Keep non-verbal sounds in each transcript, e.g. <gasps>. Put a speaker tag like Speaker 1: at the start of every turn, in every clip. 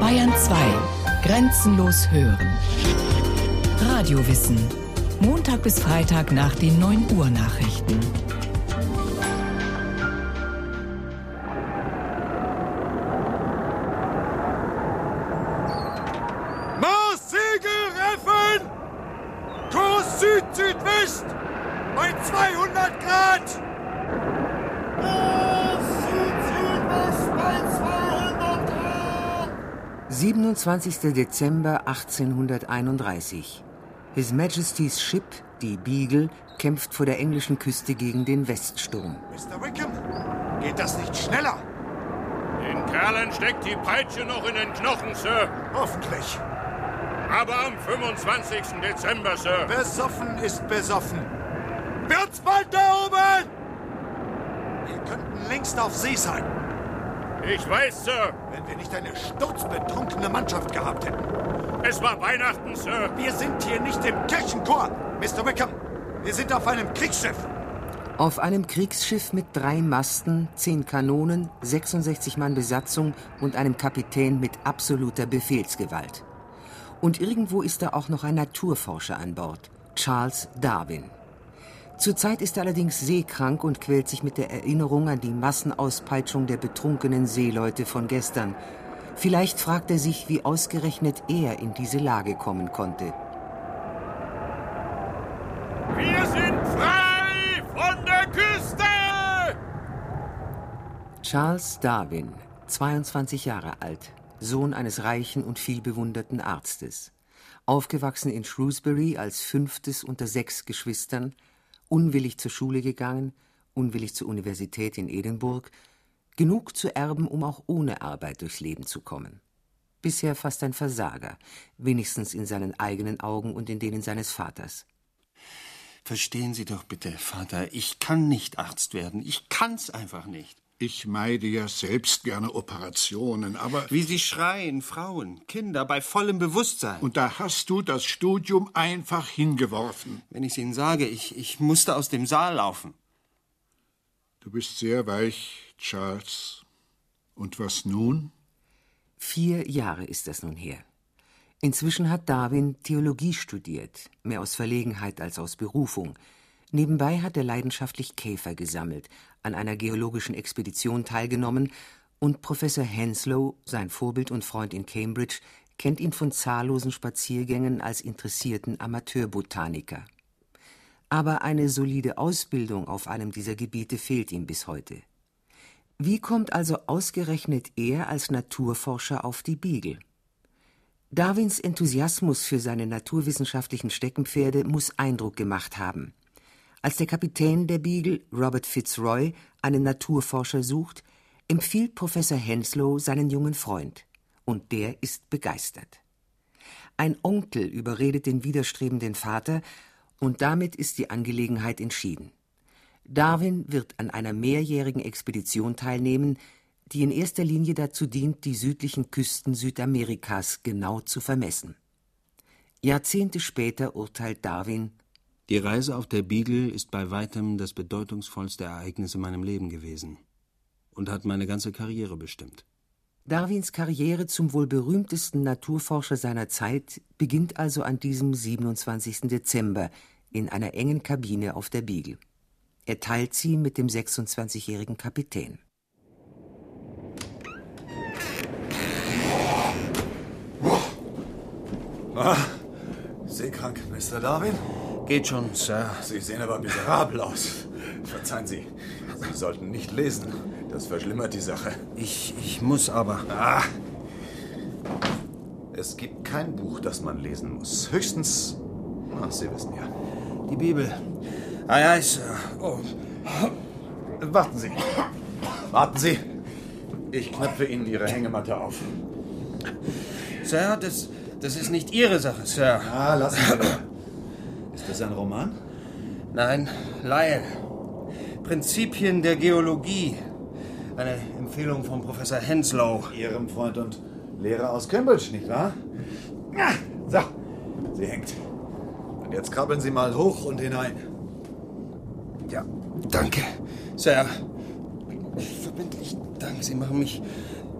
Speaker 1: Bayern 2. Grenzenlos hören. Radiowissen. Montag bis Freitag nach den 9 Uhr Nachrichten.
Speaker 2: 27. Dezember 1831. His Majesty's Ship, die Beagle, kämpft vor der englischen Küste gegen den Weststurm.
Speaker 3: Mr. Wickham, geht das nicht schneller?
Speaker 4: Den Kerlen steckt die Peitsche noch in den Knochen, Sir.
Speaker 3: Hoffentlich.
Speaker 4: Aber am 25. Dezember, Sir.
Speaker 3: Besoffen ist besoffen. Wird's bald da oben? Wir könnten längst auf See sein,
Speaker 4: Ich weiß, Sir.
Speaker 3: wenn wir nicht eine sturzbetrunkene Mannschaft gehabt hätten.
Speaker 4: Es war Weihnachten, Sir.
Speaker 3: Wir sind hier nicht im Kirchenchor, Mr. Wickham. Wir sind auf einem Kriegsschiff.
Speaker 2: Auf einem Kriegsschiff mit drei Masten, zehn Kanonen, 66 Mann Besatzung und einem Kapitän mit absoluter Befehlsgewalt. Und irgendwo ist da auch noch ein Naturforscher an Bord, Charles Darwin. Zurzeit ist er allerdings seekrank und quält sich mit der Erinnerung an die Massenauspeitschung der betrunkenen Seeleute von gestern. Vielleicht fragt er sich, wie ausgerechnet er in diese Lage kommen konnte.
Speaker 4: Wir sind frei von der Küste!
Speaker 2: Charles Darwin, 22 Jahre alt, Sohn eines reichen und vielbewunderten Arztes. Aufgewachsen in Shrewsbury als fünftes unter sechs Geschwistern, unwillig zur Schule gegangen, unwillig zur Universität in Edinburgh, genug zu erben, um auch ohne Arbeit durchs Leben zu kommen. Bisher fast ein Versager, wenigstens in seinen eigenen Augen und in denen seines Vaters.
Speaker 5: Verstehen Sie doch bitte, Vater, ich kann nicht Arzt werden. Ich kann's einfach nicht.
Speaker 6: Ich meide ja selbst gerne Operationen, aber.
Speaker 5: Wie Sie schreien, Frauen, Kinder bei vollem Bewusstsein.
Speaker 6: Und da hast du das Studium einfach hingeworfen.
Speaker 5: wenn ich Ihnen sage, ich, ich musste aus dem Saal laufen.
Speaker 6: Du bist sehr weich, Charles. Und was nun?
Speaker 2: Vier Jahre ist das nun her. Inzwischen hat Darwin Theologie studiert, mehr aus Verlegenheit als aus Berufung. Nebenbei hat er leidenschaftlich Käfer gesammelt, an einer geologischen Expedition teilgenommen und Professor Henslow, sein Vorbild und Freund in Cambridge, kennt ihn von zahllosen Spaziergängen als interessierten Amateurbotaniker. Aber eine solide Ausbildung auf einem dieser Gebiete fehlt ihm bis heute. Wie kommt also ausgerechnet er als Naturforscher auf die Beagle? Darwins Enthusiasmus für seine naturwissenschaftlichen Steckenpferde muss Eindruck gemacht haben. Als der Kapitän der Beagle, Robert Fitzroy, einen Naturforscher sucht, empfiehlt Professor Henslow seinen jungen Freund. Und der ist begeistert. Ein Onkel überredet den widerstrebenden Vater, und damit ist die Angelegenheit entschieden. Darwin wird an einer mehrjährigen Expedition teilnehmen, die in erster Linie dazu dient, die südlichen Küsten Südamerikas genau zu vermessen. Jahrzehnte später urteilt Darwin
Speaker 5: Die Reise auf der Beagle ist bei weitem das bedeutungsvollste Ereignis in meinem Leben gewesen und hat meine ganze Karriere bestimmt.
Speaker 2: Darwins Karriere zum wohl berühmtesten Naturforscher seiner Zeit beginnt also an diesem 27. Dezember in einer engen Kabine auf der Beagle. Er teilt sie mit dem 26-jährigen Kapitän.
Speaker 7: Seekrank, Mr. Darwin?
Speaker 5: Geht schon, Sir.
Speaker 7: Sie sehen aber miserabel aus. Verzeihen Sie, Sie sollten nicht lesen. Das verschlimmert die Sache.
Speaker 5: Ich, ich muss aber.
Speaker 7: Ah. Es gibt kein Buch, das man lesen muss. Höchstens. Ach, Sie wissen ja.
Speaker 5: Die Bibel. Aye, aye, Sir. Oh.
Speaker 7: Warten Sie. Warten Sie. Ich knöpfe Ihnen Ihre Hängematte auf.
Speaker 5: Sir, das, das ist nicht Ihre Sache, Sir.
Speaker 7: Ah, lassen Sie. Ist das ein Roman?
Speaker 5: Nein, Lyle. Prinzipien der Geologie. Eine Empfehlung von Professor Henslow.
Speaker 7: Ihrem Freund und Lehrer aus Cambridge, nicht wahr? Ah, So, sie hängt. Und jetzt krabbeln Sie mal hoch und hinein.
Speaker 5: Ja, danke. Sir. Verbindlich, danke. Sie machen mich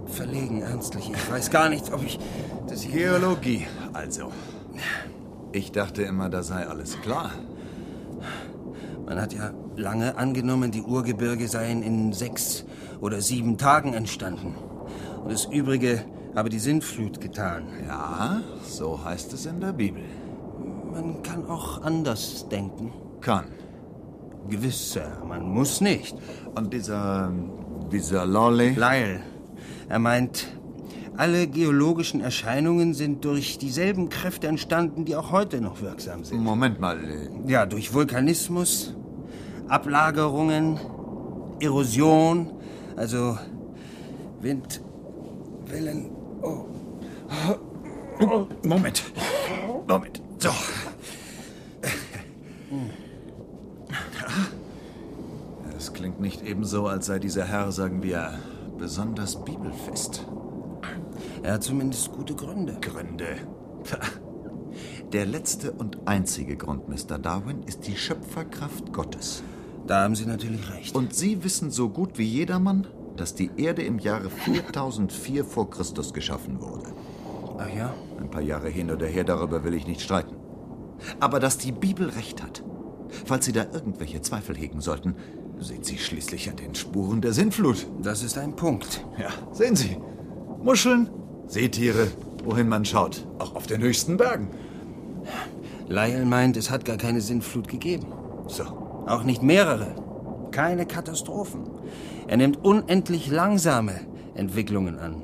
Speaker 5: verlegen, ernstlich. Ich weiß gar nicht, ob ich das hier...
Speaker 3: Geologie, also. Ich dachte immer, da sei alles klar.
Speaker 5: Man hat ja lange angenommen, die Urgebirge seien in sechs oder sieben Tagen entstanden. Und das Übrige habe die Sintflut getan.
Speaker 3: Ja, so heißt es in der Bibel.
Speaker 5: Man kann auch anders denken.
Speaker 3: Kann.
Speaker 5: Gewiss, Sir, man muss nicht.
Speaker 3: Und dieser. dieser Lawley?
Speaker 5: Lyle. Er meint, alle geologischen Erscheinungen sind durch dieselben Kräfte entstanden, die auch heute noch wirksam sind.
Speaker 3: Moment mal.
Speaker 5: Ja, durch Vulkanismus, Ablagerungen, Erosion, also Wind, Wellen. Oh.
Speaker 3: Moment. Moment. So. Es klingt nicht ebenso, als sei dieser Herr, sagen wir, besonders bibelfest.
Speaker 5: Er hat zumindest gute Gründe.
Speaker 3: Gründe. Der letzte und einzige Grund, Mr. Darwin, ist die Schöpferkraft Gottes.
Speaker 5: Da haben Sie natürlich recht.
Speaker 3: Und Sie wissen so gut wie jedermann, dass die Erde im Jahre 4004 vor Christus geschaffen wurde.
Speaker 5: Ach ja?
Speaker 3: Ein paar Jahre hin oder her, darüber will ich nicht streiten. Aber dass die Bibel recht hat. Falls Sie da irgendwelche Zweifel hegen sollten, sehen Sie schließlich an den Spuren der Sintflut.
Speaker 5: Das ist ein Punkt.
Speaker 3: Ja, sehen Sie. Muscheln, Seetiere, wohin man schaut. Auch auf den höchsten Bergen.
Speaker 5: Lyle meint, es hat gar keine Sintflut gegeben.
Speaker 3: So.
Speaker 5: Auch nicht mehrere. Keine Katastrophen. Er nimmt unendlich langsame Entwicklungen an.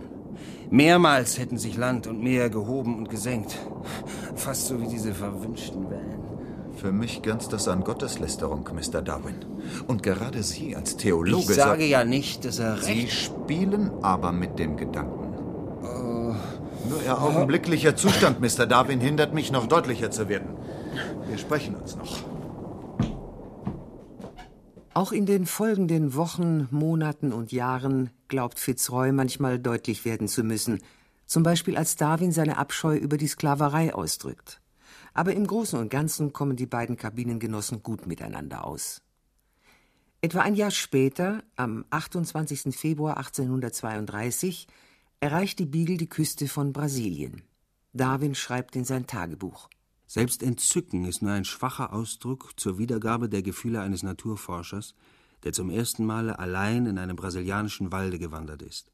Speaker 5: Mehrmals hätten sich Land und Meer gehoben und gesenkt. Fast so wie diese verwünschten Wellen.
Speaker 3: Für mich grenzt das an Gotteslästerung, Mr. Darwin. Und gerade Sie als Theologe...
Speaker 5: Ich sage ja nicht, dass er
Speaker 3: Sie
Speaker 5: recht...
Speaker 3: spielen aber mit dem Gedanken. Nur Ihr augenblicklicher Zustand, Mr. Darwin, hindert mich, noch deutlicher zu werden. Wir sprechen uns noch.
Speaker 2: Auch in den folgenden Wochen, Monaten und Jahren glaubt Fitzroy manchmal deutlich werden zu müssen, zum Beispiel als Darwin seine Abscheu über die Sklaverei ausdrückt. Aber im Großen und Ganzen kommen die beiden Kabinengenossen gut miteinander aus. Etwa ein Jahr später, am 28. Februar 1832, erreicht die Beagle die Küste von Brasilien. Darwin schreibt in sein Tagebuch.
Speaker 5: Selbst Entzücken ist nur ein schwacher Ausdruck zur Wiedergabe der Gefühle eines Naturforschers, der zum ersten Male allein in einem brasilianischen Walde gewandert ist.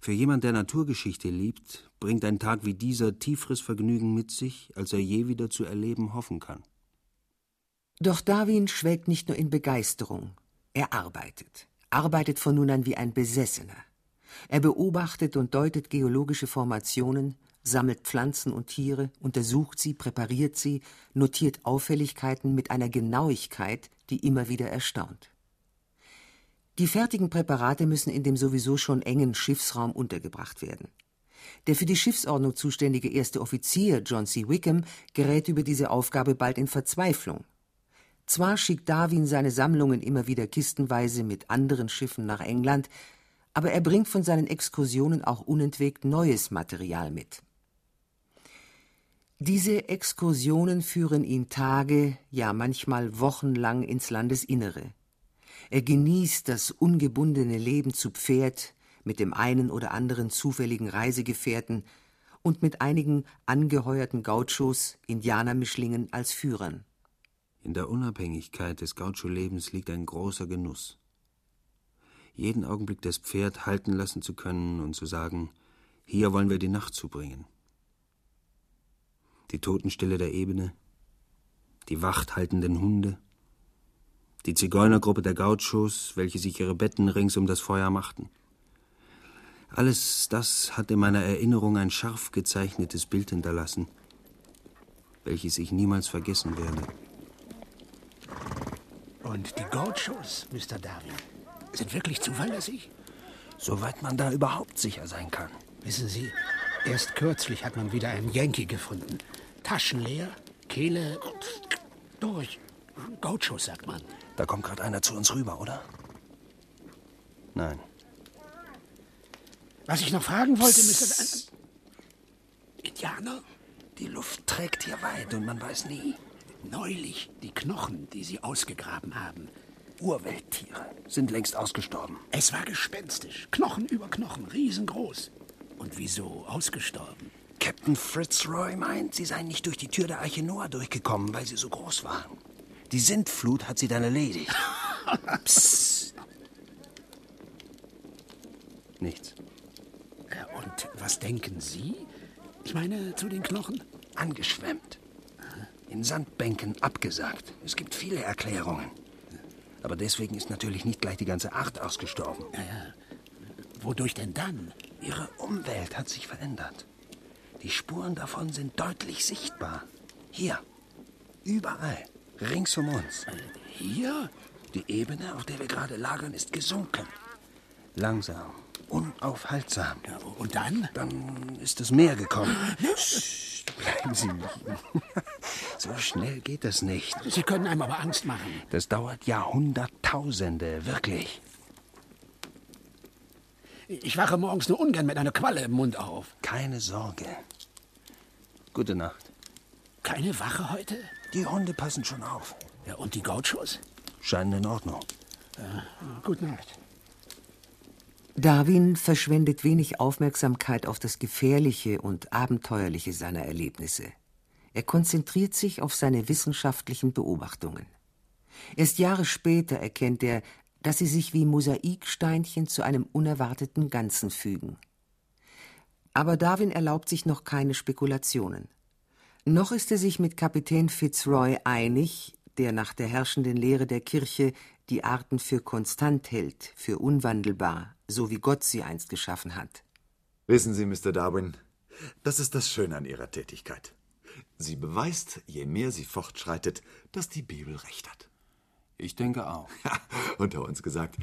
Speaker 5: Für jemand, der Naturgeschichte liebt, bringt ein Tag wie dieser tieferes Vergnügen mit sich, als er je wieder zu erleben hoffen kann.
Speaker 2: Doch Darwin schwelgt nicht nur in Begeisterung, er arbeitet, arbeitet von nun an wie ein Besessener. Er beobachtet und deutet geologische Formationen, sammelt Pflanzen und Tiere, untersucht sie, präpariert sie, notiert Auffälligkeiten mit einer Genauigkeit, die immer wieder erstaunt. Die fertigen Präparate müssen in dem sowieso schon engen Schiffsraum untergebracht werden. Der für die Schiffsordnung zuständige erste Offizier, John C. Wickham, gerät über diese Aufgabe bald in Verzweiflung. Zwar schickt Darwin seine Sammlungen immer wieder kistenweise mit anderen Schiffen nach England, aber er bringt von seinen Exkursionen auch unentwegt neues Material mit. Diese Exkursionen führen ihn Tage, ja manchmal wochenlang ins Landesinnere. Er genießt das ungebundene Leben zu Pferd mit dem einen oder anderen zufälligen Reisegefährten und mit einigen angeheuerten Gauchos, Indianermischlingen als Führern.
Speaker 5: In der Unabhängigkeit des Gaucho-Lebens liegt ein großer Genuss. Jeden Augenblick das Pferd halten lassen zu können und zu sagen, hier wollen wir die Nacht zubringen. Die Totenstille der Ebene, die wachthaltenden Hunde, die Zigeunergruppe der Gauchos, welche sich ihre Betten rings um das Feuer machten. Alles das hat in meiner Erinnerung ein scharf gezeichnetes Bild hinterlassen, welches ich niemals vergessen werde.
Speaker 8: Und die Gauchos, Mr. Darwin, sind wirklich zuverlässig?
Speaker 5: Soweit man da überhaupt sicher sein kann.
Speaker 8: Wissen Sie, erst kürzlich hat man wieder einen Yankee gefunden. Taschenleer, Kehle durch. Gauchos, sagt man.
Speaker 5: Da kommt gerade einer zu uns rüber, oder? Nein.
Speaker 8: Was ich noch fragen wollte, Mr. Psst. Indianer?
Speaker 5: Die Luft trägt hier weit und man weiß nie.
Speaker 8: Neulich die Knochen, die Sie ausgegraben haben.
Speaker 5: Urwelttiere sind längst ausgestorben.
Speaker 8: Es war gespenstisch. Knochen über Knochen, riesengroß. Und wieso ausgestorben?
Speaker 5: Captain Fitzroy meint, sie seien nicht durch die Tür der Arche Noah durchgekommen, weil sie so groß waren. Die Sintflut hat sie dann erledigt. <laughs> Psst. Nichts.
Speaker 8: Ja, und was denken Sie? Ich meine, zu den Knochen?
Speaker 5: Angeschwemmt. In Sandbänken abgesagt. Es gibt viele Erklärungen. Aber deswegen ist natürlich nicht gleich die ganze Art ausgestorben.
Speaker 8: Ja, ja. Wodurch denn dann?
Speaker 5: Ihre Umwelt hat sich verändert. Die Spuren davon sind deutlich sichtbar. Hier. Überall. Rings um uns.
Speaker 8: Hier?
Speaker 5: Die Ebene, auf der wir gerade lagern, ist gesunken. Langsam. Unaufhaltsam.
Speaker 8: Ja, und dann?
Speaker 5: Dann ist das Meer gekommen. <gasps> Bleiben Sie liegen. <laughs> So schnell geht das nicht.
Speaker 8: Sie können einem aber Angst machen.
Speaker 5: Das dauert Jahrhunderttausende, wirklich.
Speaker 8: Ich wache morgens nur ungern mit einer Qualle im Mund auf.
Speaker 5: Keine Sorge. Gute Nacht.
Speaker 8: Keine Wache heute?
Speaker 5: Die Hunde passen schon auf.
Speaker 8: Ja, und die Gauchos?
Speaker 5: Scheinen in Ordnung.
Speaker 8: Ja, gute Nacht.
Speaker 2: Darwin verschwendet wenig Aufmerksamkeit auf das Gefährliche und Abenteuerliche seiner Erlebnisse. Er konzentriert sich auf seine wissenschaftlichen Beobachtungen. Erst Jahre später erkennt er, dass sie sich wie Mosaiksteinchen zu einem unerwarteten Ganzen fügen. Aber Darwin erlaubt sich noch keine Spekulationen. Noch ist er sich mit Kapitän Fitzroy einig, der nach der herrschenden Lehre der Kirche die Arten für konstant hält, für unwandelbar, so wie Gott sie einst geschaffen hat.
Speaker 3: Wissen Sie, Mr. Darwin, das ist das Schöne an Ihrer Tätigkeit. Sie beweist, je mehr sie fortschreitet, dass die Bibel recht hat.
Speaker 5: Ich denke auch.
Speaker 3: Ja, unter uns gesagt,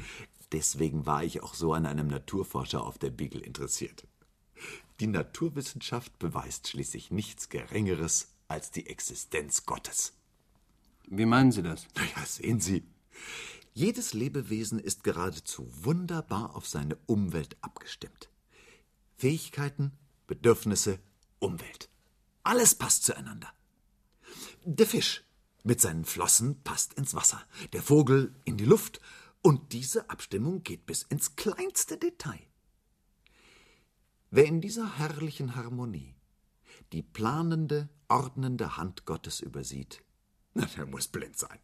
Speaker 3: deswegen war ich auch so an einem Naturforscher auf der Beagle interessiert. Die Naturwissenschaft beweist schließlich nichts Geringeres als die Existenz Gottes.
Speaker 5: Wie meinen Sie das?
Speaker 3: Naja, sehen Sie. Jedes Lebewesen ist geradezu wunderbar auf seine Umwelt abgestimmt. Fähigkeiten, Bedürfnisse, Umwelt. Alles passt zueinander. Der Fisch mit seinen Flossen passt ins Wasser, der Vogel in die Luft, und diese Abstimmung geht bis ins kleinste Detail. Wer in dieser herrlichen Harmonie die planende, ordnende Hand Gottes übersieht, na, <laughs> der muss blind sein.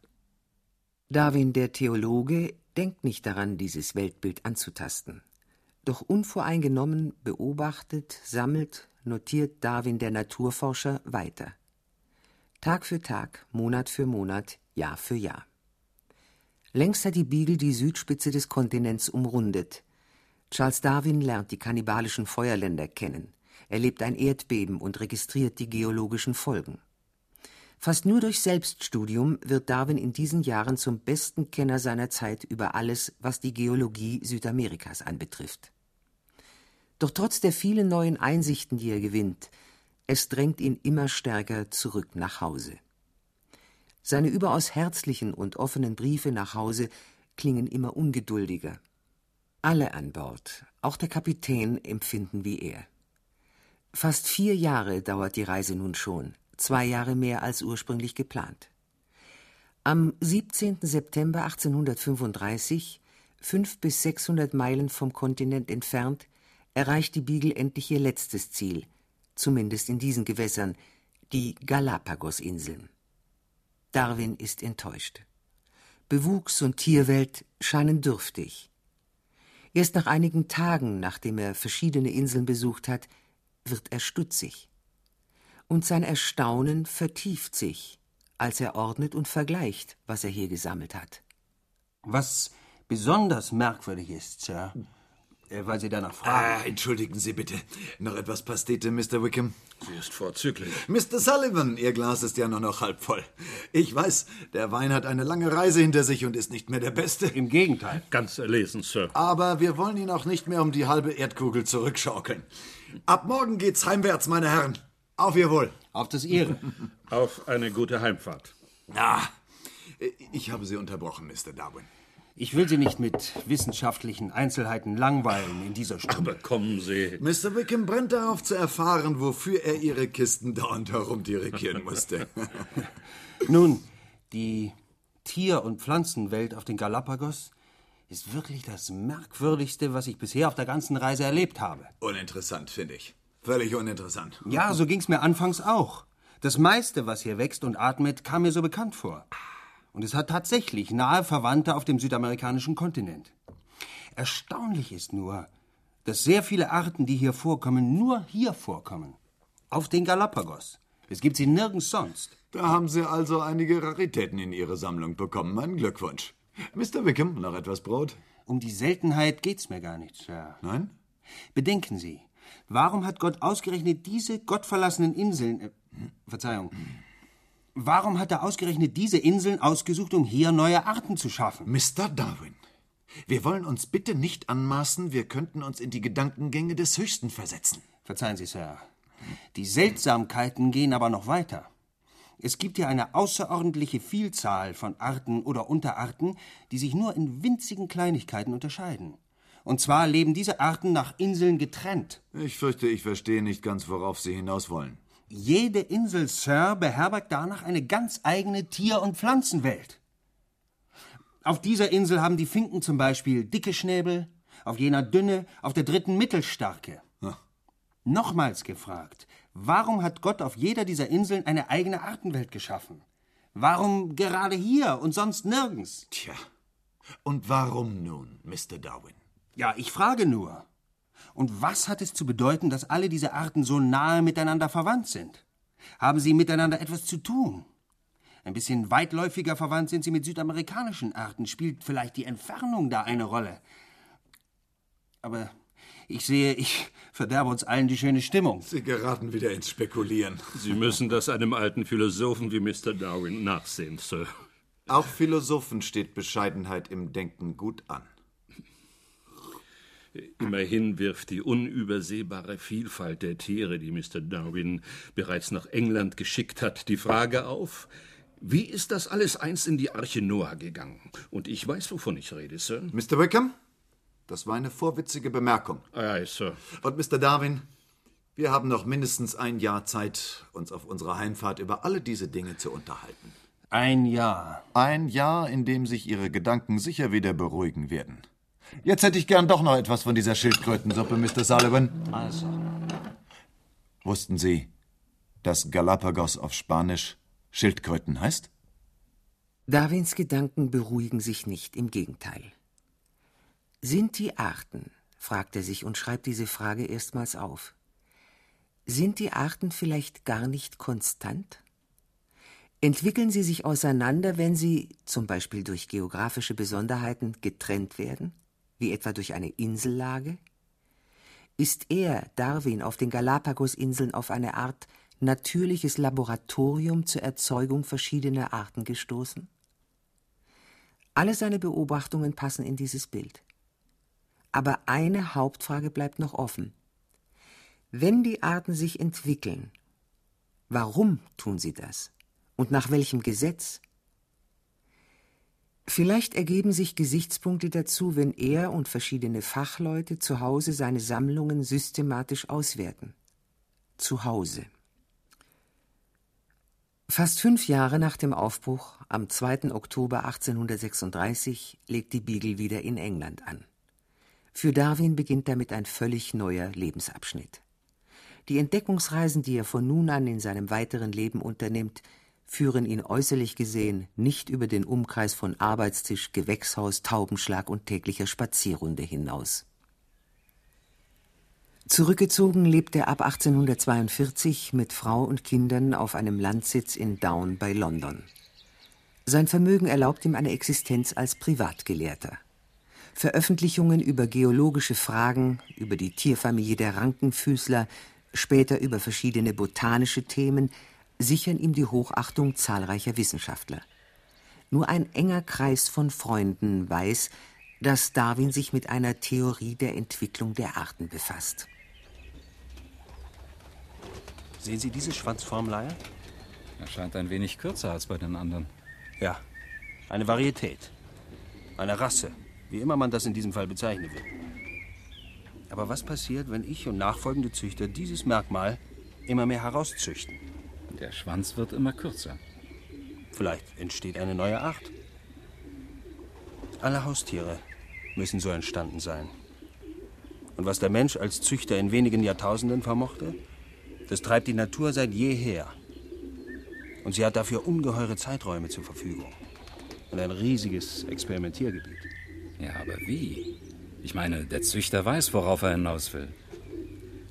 Speaker 2: Darwin, der Theologe, denkt nicht daran, dieses Weltbild anzutasten. Doch unvoreingenommen beobachtet, sammelt, notiert Darwin, der Naturforscher, weiter. Tag für Tag, Monat für Monat, Jahr für Jahr. Längst hat die Beagle die Südspitze des Kontinents umrundet. Charles Darwin lernt die kannibalischen Feuerländer kennen, erlebt ein Erdbeben und registriert die geologischen Folgen. Fast nur durch Selbststudium wird Darwin in diesen Jahren zum besten Kenner seiner Zeit über alles, was die Geologie Südamerikas anbetrifft. Doch trotz der vielen neuen Einsichten, die er gewinnt, es drängt ihn immer stärker zurück nach Hause. Seine überaus herzlichen und offenen Briefe nach Hause klingen immer ungeduldiger. Alle an Bord, auch der Kapitän, empfinden wie er. Fast vier Jahre dauert die Reise nun schon, zwei Jahre mehr als ursprünglich geplant. Am 17. September 1835, fünf bis sechshundert Meilen vom Kontinent entfernt, erreicht die Beagle endlich ihr letztes Ziel, zumindest in diesen Gewässern, die Galapagosinseln. Darwin ist enttäuscht. Bewuchs und Tierwelt scheinen dürftig. Erst nach einigen Tagen, nachdem er verschiedene Inseln besucht hat, wird er stutzig. Und sein Erstaunen vertieft sich, als er ordnet und vergleicht, was er hier gesammelt hat.
Speaker 5: Was besonders merkwürdig ist, Sir, äh, weil Sie danach fragen.
Speaker 3: Ah, entschuldigen Sie bitte. Noch etwas Pastete, Mr. Wickham?
Speaker 4: Sie ist vorzüglich.
Speaker 3: Mr. Sullivan, Ihr Glas ist ja nur noch halb voll. Ich weiß, der Wein hat eine lange Reise hinter sich und ist nicht mehr der beste.
Speaker 5: Im Gegenteil.
Speaker 4: Ganz erlesen, Sir.
Speaker 3: Aber wir wollen ihn auch nicht mehr um die halbe Erdkugel zurückschaukeln. Ab morgen geht's heimwärts, meine Herren. Auf Ihr Wohl.
Speaker 5: Auf das Ihre. <laughs>
Speaker 4: Auf eine gute Heimfahrt.
Speaker 3: Ah, ich habe Sie unterbrochen, Mr. Darwin.
Speaker 5: Ich will Sie nicht mit wissenschaftlichen Einzelheiten langweilen in dieser Stunde.
Speaker 4: Aber kommen Sie.
Speaker 3: Mr. Wickham brennt darauf zu erfahren, wofür er Ihre Kisten dauernd herumdirigieren musste. <laughs>
Speaker 5: Nun, die Tier- und Pflanzenwelt auf den Galapagos ist wirklich das Merkwürdigste, was ich bisher auf der ganzen Reise erlebt habe.
Speaker 3: Uninteressant, finde ich. Völlig uninteressant.
Speaker 5: Ja, so ging's mir anfangs auch. Das meiste, was hier wächst und atmet, kam mir so bekannt vor. Und es hat tatsächlich nahe Verwandte auf dem südamerikanischen Kontinent. Erstaunlich ist nur, dass sehr viele Arten, die hier vorkommen, nur hier vorkommen. Auf den Galapagos. Es gibt sie nirgends sonst.
Speaker 3: Da haben Sie also einige Raritäten in Ihre Sammlung bekommen. Mein Glückwunsch. Mr. Wickham, noch etwas Brot?
Speaker 5: Um die Seltenheit geht's mir gar nicht, Sir.
Speaker 3: Nein?
Speaker 5: Bedenken Sie, warum hat Gott ausgerechnet diese gottverlassenen Inseln. Äh, Verzeihung. Warum hat er ausgerechnet diese Inseln ausgesucht, um hier neue Arten zu schaffen?
Speaker 3: Mr. Darwin, wir wollen uns bitte nicht anmaßen, wir könnten uns in die Gedankengänge des Höchsten versetzen.
Speaker 5: Verzeihen Sie, Sir. Die Seltsamkeiten gehen aber noch weiter. Es gibt hier eine außerordentliche Vielzahl von Arten oder Unterarten, die sich nur in winzigen Kleinigkeiten unterscheiden. Und zwar leben diese Arten nach Inseln getrennt.
Speaker 3: Ich fürchte, ich verstehe nicht ganz, worauf Sie hinaus wollen.
Speaker 5: Jede Insel, Sir, beherbergt danach eine ganz eigene Tier- und Pflanzenwelt. Auf dieser Insel haben die Finken zum Beispiel dicke Schnäbel, auf jener dünne, auf der dritten mittelstarke.
Speaker 3: Hm.
Speaker 5: Nochmals gefragt, warum hat Gott auf jeder dieser Inseln eine eigene Artenwelt geschaffen? Warum gerade hier und sonst nirgends?
Speaker 3: Tja, und warum nun, Mr. Darwin?
Speaker 5: Ja, ich frage nur. Und was hat es zu bedeuten, dass alle diese Arten so nahe miteinander verwandt sind? Haben sie miteinander etwas zu tun? Ein bisschen weitläufiger verwandt sind sie mit südamerikanischen Arten. Spielt vielleicht die Entfernung da eine Rolle? Aber ich sehe, ich verderbe uns allen die schöne Stimmung.
Speaker 3: Sie geraten wieder ins Spekulieren.
Speaker 4: Sie müssen das einem alten Philosophen wie Mr. Darwin nachsehen, Sir.
Speaker 3: Auch Philosophen steht Bescheidenheit im Denken gut an.
Speaker 4: Immerhin wirft die unübersehbare Vielfalt der Tiere, die Mr. Darwin bereits nach England geschickt hat, die Frage auf, wie ist das alles einst in die Arche Noah gegangen? Und ich weiß, wovon ich rede, Sir.
Speaker 3: Mr. Wickham, das war eine vorwitzige Bemerkung.
Speaker 4: Aye, Sir.
Speaker 3: Und Mr. Darwin, wir haben noch mindestens ein Jahr Zeit, uns auf unserer Heimfahrt über alle diese Dinge zu unterhalten.
Speaker 5: Ein Jahr.
Speaker 3: Ein Jahr, in dem sich Ihre Gedanken sicher wieder beruhigen werden. Jetzt hätte ich gern doch noch etwas von dieser Schildkrötensuppe, Mr. Sullivan.
Speaker 5: Also.
Speaker 3: Wussten Sie, dass Galapagos auf Spanisch Schildkröten heißt?
Speaker 2: Darwins Gedanken beruhigen sich nicht, im Gegenteil. Sind die Arten, fragt er sich und schreibt diese Frage erstmals auf, sind die Arten vielleicht gar nicht konstant? Entwickeln sie sich auseinander, wenn sie, zum Beispiel durch geografische Besonderheiten, getrennt werden, wie etwa durch eine Insellage? Ist er, Darwin, auf den Galapagosinseln auf eine Art natürliches Laboratorium zur Erzeugung verschiedener Arten gestoßen? Alle seine Beobachtungen passen in dieses Bild. Aber eine Hauptfrage bleibt noch offen. Wenn die Arten sich entwickeln, warum tun sie das? Und nach welchem Gesetz? Vielleicht ergeben sich Gesichtspunkte dazu, wenn er und verschiedene Fachleute zu Hause seine Sammlungen systematisch auswerten. Zu Hause. Fast fünf Jahre nach dem Aufbruch, am 2. Oktober 1836, legt die Beagle wieder in England an. Für Darwin beginnt damit ein völlig neuer Lebensabschnitt. Die Entdeckungsreisen, die er von nun an in seinem weiteren Leben unternimmt, führen ihn äußerlich gesehen nicht über den Umkreis von Arbeitstisch, Gewächshaus, Taubenschlag und täglicher Spazierrunde hinaus. Zurückgezogen lebt er ab 1842 mit Frau und Kindern auf einem Landsitz in Down bei London. Sein Vermögen erlaubt ihm eine Existenz als Privatgelehrter. Veröffentlichungen über geologische Fragen, über die Tierfamilie der Rankenfüßler, später über verschiedene botanische Themen, sichern ihm die Hochachtung zahlreicher Wissenschaftler. Nur ein enger Kreis von Freunden weiß, dass Darwin sich mit einer Theorie der Entwicklung der Arten befasst.
Speaker 5: Sehen Sie diese Schwanzformleier?
Speaker 9: Er scheint ein wenig kürzer als bei den anderen.
Speaker 5: Ja, eine Varietät. Eine Rasse, wie immer man das in diesem Fall bezeichnen will. Aber was passiert, wenn ich und nachfolgende Züchter dieses Merkmal immer mehr herauszüchten?
Speaker 9: Der Schwanz wird immer kürzer.
Speaker 5: Vielleicht entsteht eine neue Art. Alle Haustiere müssen so entstanden sein. Und was der Mensch als Züchter in wenigen Jahrtausenden vermochte, das treibt die Natur seit jeher. Und sie hat dafür ungeheure Zeiträume zur Verfügung. Und ein riesiges Experimentiergebiet.
Speaker 9: Ja, aber wie? Ich meine, der Züchter weiß, worauf er hinaus will.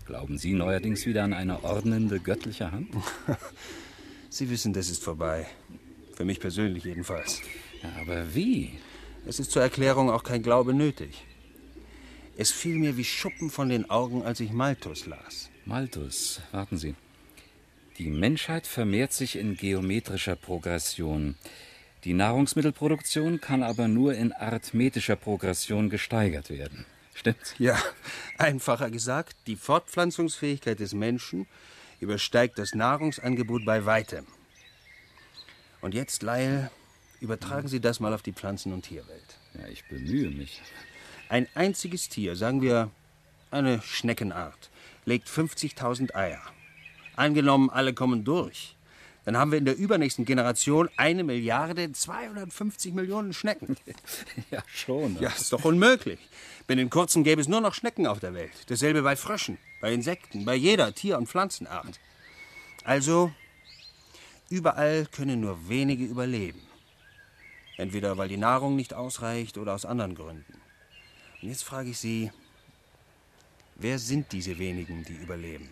Speaker 9: Glauben Sie neuerdings wieder an eine ordnende göttliche Hand? <laughs>
Speaker 5: Sie wissen, das ist vorbei. Für mich persönlich jedenfalls.
Speaker 9: Ja, aber wie?
Speaker 5: Es ist zur Erklärung auch kein Glaube nötig. Es fiel mir wie Schuppen von den Augen, als ich Malthus las.
Speaker 9: Malthus, warten Sie. Die Menschheit vermehrt sich in geometrischer Progression. Die Nahrungsmittelproduktion kann aber nur in arithmetischer Progression gesteigert werden. Stimmt's?
Speaker 5: Ja, einfacher gesagt, die Fortpflanzungsfähigkeit des Menschen übersteigt das Nahrungsangebot bei weitem. Und jetzt, Lyle, übertragen Sie das mal auf die Pflanzen- und Tierwelt.
Speaker 9: Ja, ich bemühe mich.
Speaker 5: Ein einziges Tier, sagen wir eine Schneckenart, legt 50.000 Eier. Angenommen, alle kommen durch. Dann haben wir in der übernächsten Generation eine Milliarde 250 Millionen Schnecken. <laughs>
Speaker 9: ja, schon.
Speaker 5: Ja, ist doch unmöglich. Binnen kurzem gäbe es nur noch Schnecken auf der Welt. Dasselbe bei Fröschen, bei Insekten, bei jeder Tier- und Pflanzenart. Also, überall können nur wenige überleben. Entweder weil die Nahrung nicht ausreicht oder aus anderen Gründen. Und jetzt frage ich Sie, wer sind diese wenigen, die überleben?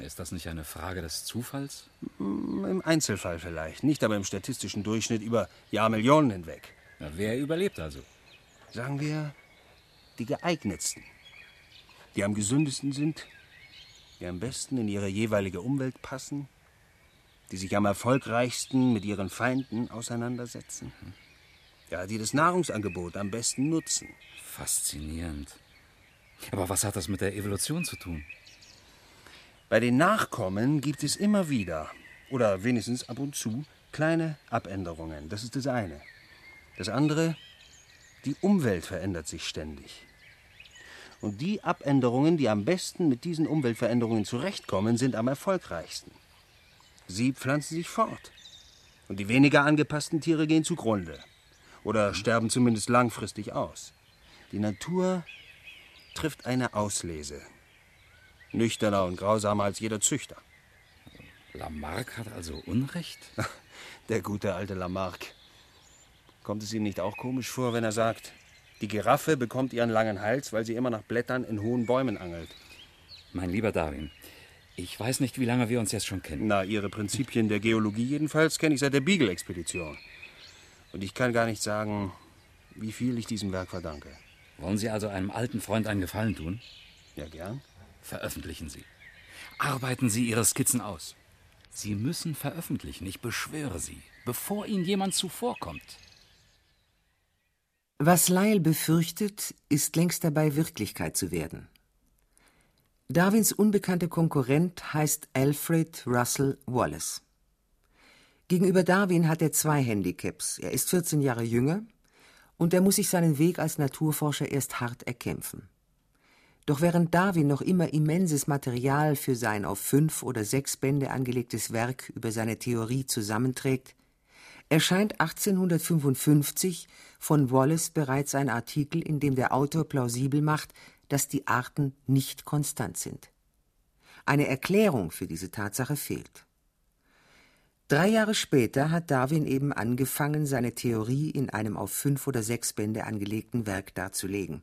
Speaker 9: Ist das nicht eine Frage des Zufalls?
Speaker 5: Im Einzelfall vielleicht, nicht aber im statistischen Durchschnitt über Jahrmillionen hinweg.
Speaker 9: Ja, wer überlebt also?
Speaker 5: Sagen wir, die geeignetsten, die am gesündesten sind, die am besten in ihre jeweilige Umwelt passen, die sich am erfolgreichsten mit ihren Feinden auseinandersetzen. Ja, die das Nahrungsangebot am besten nutzen.
Speaker 9: Faszinierend. Aber was hat das mit der Evolution zu tun?
Speaker 5: Bei den Nachkommen gibt es immer wieder, oder wenigstens ab und zu, kleine Abänderungen. Das ist das eine. Das andere, die Umwelt verändert sich ständig. Und die Abänderungen, die am besten mit diesen Umweltveränderungen zurechtkommen, sind am erfolgreichsten. Sie pflanzen sich fort. Und die weniger angepassten Tiere gehen zugrunde. Oder sterben zumindest langfristig aus. Die Natur trifft eine Auslese. Nüchterner und grausamer als jeder Züchter.
Speaker 9: Lamarck hat also Unrecht? <laughs>
Speaker 5: Der gute alte Lamarck. Kommt es Ihnen nicht auch komisch vor, wenn er sagt, die Giraffe bekommt ihren langen Hals, weil sie immer nach Blättern in hohen Bäumen angelt?
Speaker 9: Mein lieber Darwin, ich weiß nicht, wie lange wir uns jetzt schon kennen.
Speaker 5: Na, Ihre Prinzipien der Geologie jedenfalls kenne ich seit der Beagle-Expedition. Und ich kann gar nicht sagen, wie viel ich diesem Werk verdanke.
Speaker 9: Wollen Sie also einem alten Freund einen Gefallen tun?
Speaker 5: Ja, gern.
Speaker 9: Veröffentlichen Sie. Arbeiten Sie Ihre Skizzen aus. Sie müssen veröffentlichen, ich beschwöre Sie, bevor Ihnen jemand zuvorkommt.
Speaker 2: Was Lyle befürchtet, ist längst dabei, Wirklichkeit zu werden. Darwins unbekannter Konkurrent heißt Alfred Russell Wallace. Gegenüber Darwin hat er zwei Handicaps. Er ist 14 Jahre jünger und er muss sich seinen Weg als Naturforscher erst hart erkämpfen. Doch während Darwin noch immer immenses Material für sein auf fünf oder sechs Bände angelegtes Werk über seine Theorie zusammenträgt, erscheint 1855 von Wallace bereits ein Artikel, in dem der Autor plausibel macht, dass die Arten nicht konstant sind. Eine Erklärung für diese Tatsache fehlt. Drei Jahre später hat Darwin eben angefangen, seine Theorie in einem auf fünf oder sechs Bände angelegten Werk darzulegen.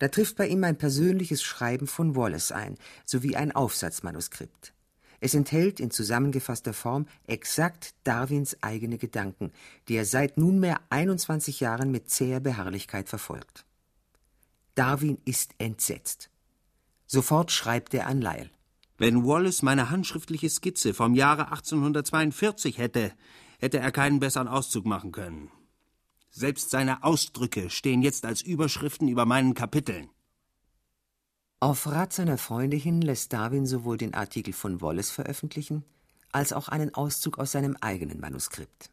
Speaker 2: Da trifft bei ihm ein persönliches Schreiben von Wallace ein, sowie ein Aufsatzmanuskript. Es enthält in zusammengefasster Form exakt Darwins eigene Gedanken, die er seit nunmehr 21 Jahren mit zäher Beharrlichkeit verfolgt. Darwin ist entsetzt. Sofort schreibt er an Lyle.
Speaker 5: Wenn Wallace meine handschriftliche Skizze vom Jahre 1842 hätte, hätte er keinen besseren Auszug machen können. Selbst seine Ausdrücke stehen jetzt als Überschriften über meinen Kapiteln.
Speaker 2: Auf Rat seiner Freunde hin lässt Darwin sowohl den Artikel von Wallace veröffentlichen, als auch einen Auszug aus seinem eigenen Manuskript.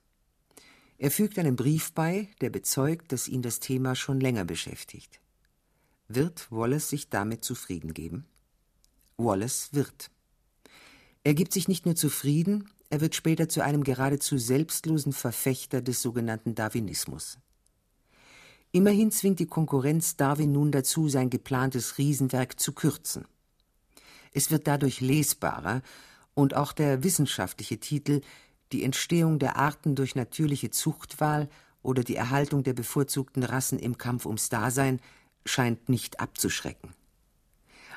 Speaker 2: Er fügt einen Brief bei, der bezeugt, dass ihn das Thema schon länger beschäftigt. Wird Wallace sich damit zufrieden geben? Wallace wird. Er gibt sich nicht nur zufrieden, er wird später zu einem geradezu selbstlosen Verfechter des sogenannten Darwinismus. Immerhin zwingt die Konkurrenz Darwin nun dazu, sein geplantes Riesenwerk zu kürzen. Es wird dadurch lesbarer und auch der wissenschaftliche Titel Die Entstehung der Arten durch natürliche Zuchtwahl oder die Erhaltung der bevorzugten Rassen im Kampf ums Dasein scheint nicht abzuschrecken.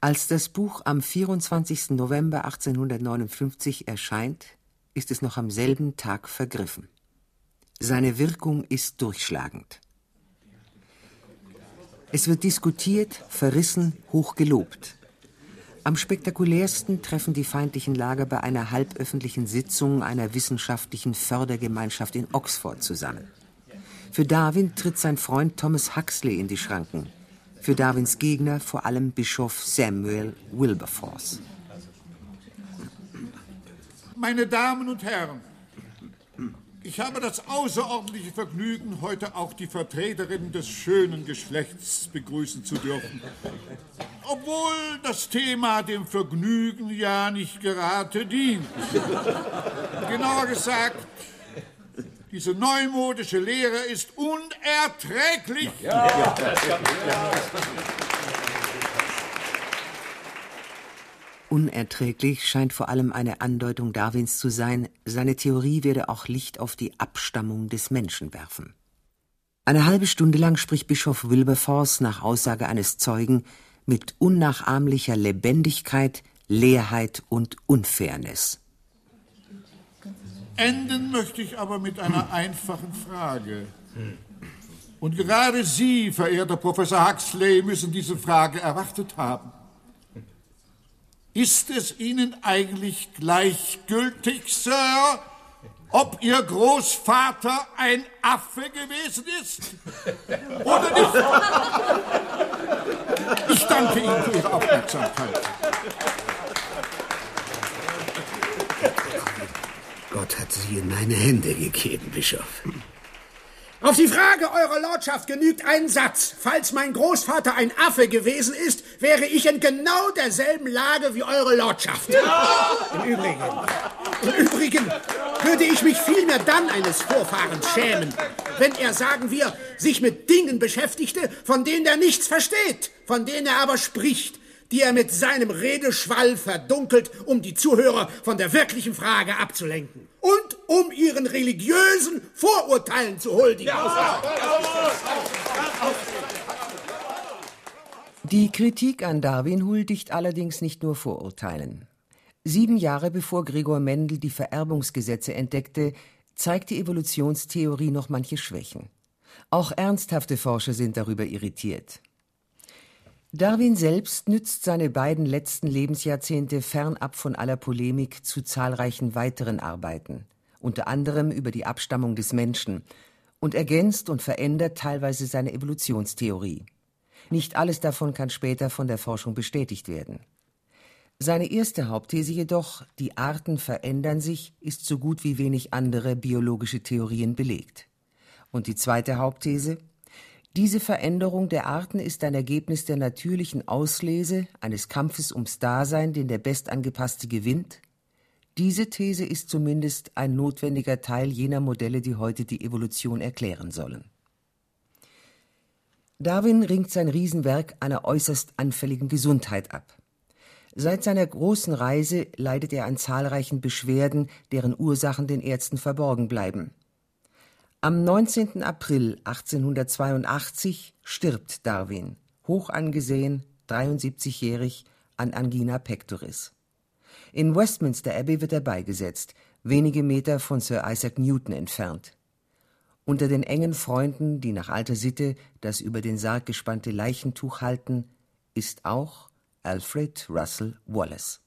Speaker 2: Als das Buch am 24. November 1859 erscheint, ist es noch am selben Tag vergriffen. Seine Wirkung ist durchschlagend. Es wird diskutiert, verrissen, hoch gelobt. Am spektakulärsten treffen die feindlichen Lager bei einer halböffentlichen Sitzung einer wissenschaftlichen Fördergemeinschaft in Oxford zusammen. Für Darwin tritt sein Freund Thomas Huxley in die Schranken, für Darwins Gegner vor allem Bischof Samuel Wilberforce.
Speaker 6: Meine Damen und Herren, ich habe das außerordentliche Vergnügen, heute auch die Vertreterin des schönen Geschlechts begrüßen zu dürfen. Obwohl das Thema dem Vergnügen ja nicht gerade dient. Genauer gesagt, diese neumodische Lehre ist unerträglich. Ja. Ja.
Speaker 2: Unerträglich scheint vor allem eine Andeutung Darwins zu sein, seine Theorie werde auch Licht auf die Abstammung des Menschen werfen. Eine halbe Stunde lang spricht Bischof Wilberforce nach Aussage eines Zeugen mit unnachahmlicher Lebendigkeit, Leerheit und Unfairness.
Speaker 6: Enden möchte ich aber mit einer einfachen Frage. Und gerade Sie, verehrter Professor Huxley, müssen diese Frage erwartet haben. Ist es Ihnen eigentlich gleichgültig, Sir, ob Ihr Großvater ein Affe gewesen ist oder nicht? Ich danke Ihnen für Ihre Aufmerksamkeit.
Speaker 8: Gott hat sie in meine Hände gegeben, Bischof. Auf die Frage eurer Lordschaft genügt ein Satz. Falls mein Großvater ein Affe gewesen ist, wäre ich in genau derselben Lage wie eure Lordschaft. Ja. Im Übrigen, im Übrigen würde ich mich vielmehr dann eines Vorfahrens schämen, wenn er, sagen wir, sich mit Dingen beschäftigte, von denen er nichts versteht, von denen er aber spricht, die er mit seinem Redeschwall verdunkelt, um die Zuhörer von der wirklichen Frage abzulenken und um ihren religiösen Vorurteilen zu huldigen.
Speaker 2: Die Kritik an Darwin huldigt allerdings nicht nur Vorurteilen. Sieben Jahre bevor Gregor Mendel die Vererbungsgesetze entdeckte, zeigt die Evolutionstheorie noch manche Schwächen. Auch ernsthafte Forscher sind darüber irritiert. Darwin selbst nützt seine beiden letzten Lebensjahrzehnte fernab von aller Polemik zu zahlreichen weiteren Arbeiten, unter anderem über die Abstammung des Menschen, und ergänzt und verändert teilweise seine Evolutionstheorie. Nicht alles davon kann später von der Forschung bestätigt werden. Seine erste Hauptthese jedoch, die Arten verändern sich, ist so gut wie wenig andere biologische Theorien belegt. Und die zweite Hauptthese, diese Veränderung der Arten ist ein Ergebnis der natürlichen Auslese eines Kampfes ums Dasein, den der Bestangepasste gewinnt. Diese These ist zumindest ein notwendiger Teil jener Modelle, die heute die Evolution erklären sollen. Darwin ringt sein Riesenwerk einer äußerst anfälligen Gesundheit ab. Seit seiner großen Reise leidet er an zahlreichen Beschwerden, deren Ursachen den Ärzten verborgen bleiben. Am 19. April 1882 stirbt Darwin, hoch angesehen, 73-jährig, an Angina pectoris. In Westminster Abbey wird er beigesetzt, wenige Meter von Sir Isaac Newton entfernt. Unter den engen Freunden, die nach alter Sitte das über den Sarg gespannte Leichentuch halten, ist auch Alfred Russel Wallace.